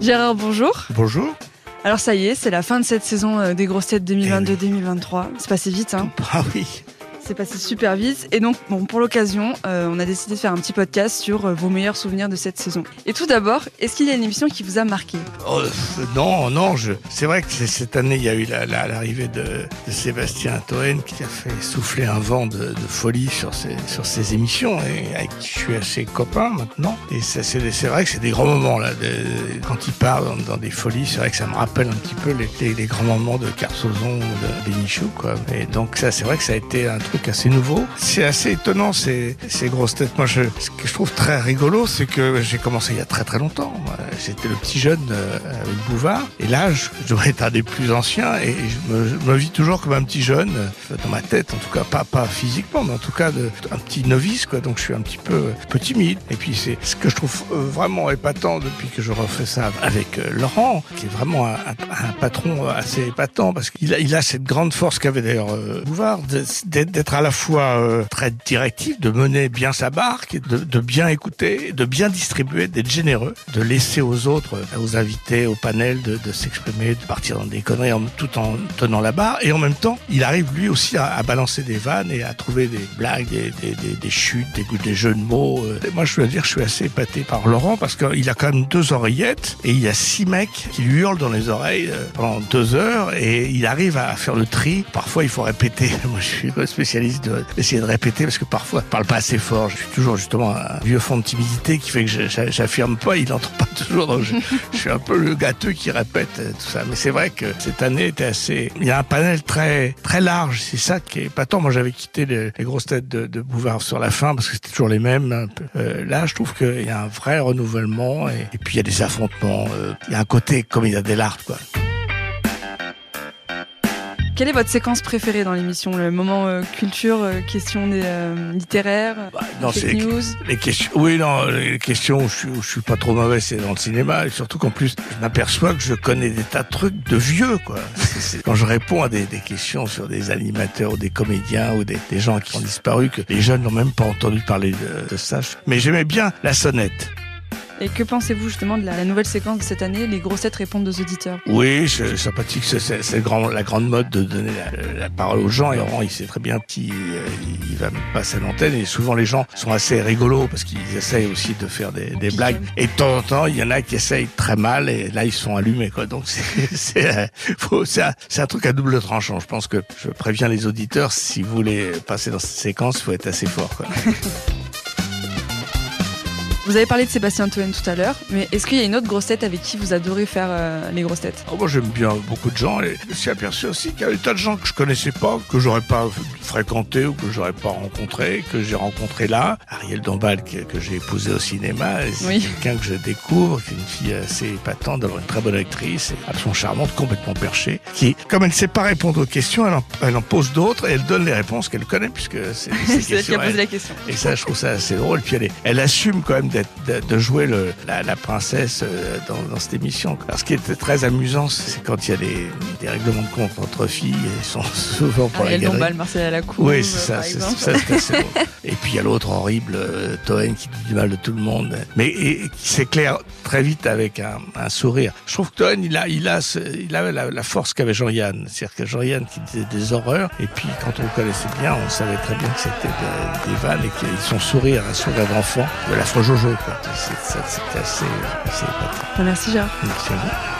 Gérard, bonjour. Bonjour. Alors ça y est, c'est la fin de cette saison euh, des grosses têtes 2022-2023. C'est passé vite, hein Ah oui. C'est passé super vite. Et donc, bon, pour l'occasion, euh, on a décidé de faire un petit podcast sur euh, vos meilleurs souvenirs de cette saison. Et tout d'abord, est-ce qu'il y a une émission qui vous a marqué? Oh, euh, non, non, je... c'est vrai que cette année, il y a eu la- la- l'arrivée de, Sébastien Toen qui a fait souffler un vent de, folie sur ses, émissions et avec qui je suis assez copain maintenant. Et c'est, vrai que c'est des grands moments là. de- quand il part dans, des folies, c'est vrai que ça me rappelle un petit peu les grands moments de Carsozon ou de Bénichou, quoi. Et donc ça, c'est vrai que ça a été un truc assez nouveau. C'est assez étonnant ces, grosses têtes. Moi, ce que je trouve très rigolo, c'est que j'ai commencé il y a très très longtemps. J'étais le petit jeune euh, avec Bouvard. Et là, je, je dois être un des plus anciens et je me, vis toujours comme un petit jeune, euh, dans ma tête, en tout cas, pas, pas physiquement, mais en tout cas, un petit novice, quoi. Donc, je suis un petit peu, un peu timide. Et puis, c'est ce que je trouve euh, vraiment épatant depuis que je refais ça avec euh, Laurent, qui est vraiment un, patron assez épatant parce qu'il a, cette grande force qu'avait d'ailleurs euh, Bouvard, d'être à la fois euh, très directif, de mener bien sa barque, de, bien écouter, de bien distribuer, d'être généreux, de laisser aux autres, euh, aux invités, au panel, de, s'exprimer, de partir dans des conneries tout en tenant la barre. Et en même temps, il arrive lui aussi à, balancer des vannes et à trouver des blagues, des, chutes, des, jeux de mots. euh. Moi, je dois dire, je suis assez épaté par Laurent parce qu'il a quand même deux oreillettes et il y a six mecs qui lui hurlent dans les oreilles pendant deux heures et il arrive à faire le tri. Parfois, il faut répéter. Moi, je suis le spécialiste de- d'essayer de répéter parce que parfois, je parle pas assez fort. Je suis toujours justement un vieux fond de timidité qui fait que j'affirme pas. Il n'entend pas toujours. Je, suis un peu le gâteux qui répète euh, tout ça. Mais c'est vrai que cette année était assez. Il y a un panel très très large. C'est ça qui est épatant. Moi, j'avais quitté les, grosses têtes de, de Bouvard sur la fin parce que c'était toujours les mêmes. Euh, là, je trouve qu'il y a un vrai renouvellement et, puis il y a des affrontements. euh, il y a un côté comme il y a des lards, quoi. Quelle est votre séquence préférée dans l'émission Le moment euh, culture, euh, questions des, euh, littéraires, Bah, non, fake news Les questions, oui, non, les questions où je, suis- où je suis pas trop mauvais, c'est dans le cinéma. Et surtout qu'en plus, je m'aperçois que je connais des tas de trucs de vieux, quoi. Quand je réponds à des, des questions sur des animateurs ou des comédiens ou des, des gens qui ont disparu, que les jeunes n'ont même pas entendu parler de, de ça. Mais j'aimais bien la sonnette. Et que pensez-vous justement de la, la nouvelle séquence de cette année, les grosses têtes répondent aux auditeurs Oui, c'est sympathique. C'est grand- la grande mode de donner la, la parole aux gens. Et Laurent, il sait très bien qui euh, il va passer à l'antenne. Et souvent, les gens sont assez rigolos parce qu'ils essayent aussi de faire des, des blagues. Et de temps en temps, il y en a qui essayent très mal. Et là, ils sont allumés. Quoi. Donc, c'est euh, c'est un, truc à double tranchant. Je pense que je préviens les auditeurs, si vous voulez passer dans cette séquence, il faut être assez fort. Quoi. Vous avez parlé de Sébastien Toen tout à l'heure, mais est-ce qu'il y a une autre grosse tête avec qui vous adorez faire euh, les grosses têtes? Oh, moi, j'aime bien beaucoup de gens et me suis aperçu aussi qu'il y a des tas de gens que je connaissais pas, que j'aurais pas fréquenté ou que j'aurais pas rencontré, que j'ai rencontré là. Ariel Dombal, que, que j'ai épousé au cinéma, c'est Oui. quelqu'un que je découvre, qui est une fille assez épatante, d'avoir une très bonne actrice, absolument charmante, complètement perchée, qui, comme elle ne sait pas répondre aux questions, elle en, elle en pose d'autres et elle donne les réponses qu'elle connaît puisque c'est elle qui a posé la question. et ça, je trouve ça assez drôle. Puis elle, est- elle assume quand même d'être, de, de jouer le, la, la princesse euh, dans, dans cette émission. Alors, ce qui était très amusant, c'est quand il y a des, des règlements de compte entre filles, et sont souvent pour Ariel la galerie. Dombal, Marcel la. Oui, c'est ça, par c'est ça, c'est assez drôle. Et puis il y a l'autre horrible, euh, Toen, qui dit du mal de tout le monde, mais et, et qui s'éclaire très vite avec un, un sourire. Je trouve que Toen, il a, il a, ce- il avait la, la force qu'avait Jean-Yann. C'est-à-dire que Jean-Yann qui disait des horreurs, et puis quand on le connaissait bien, on savait très bien que c'était de- des vannes et que son sourire, un sourire d'enfant, de la Jojo, C'était assez, assez épatant. Enfin, merci Gérard. Merci à vous.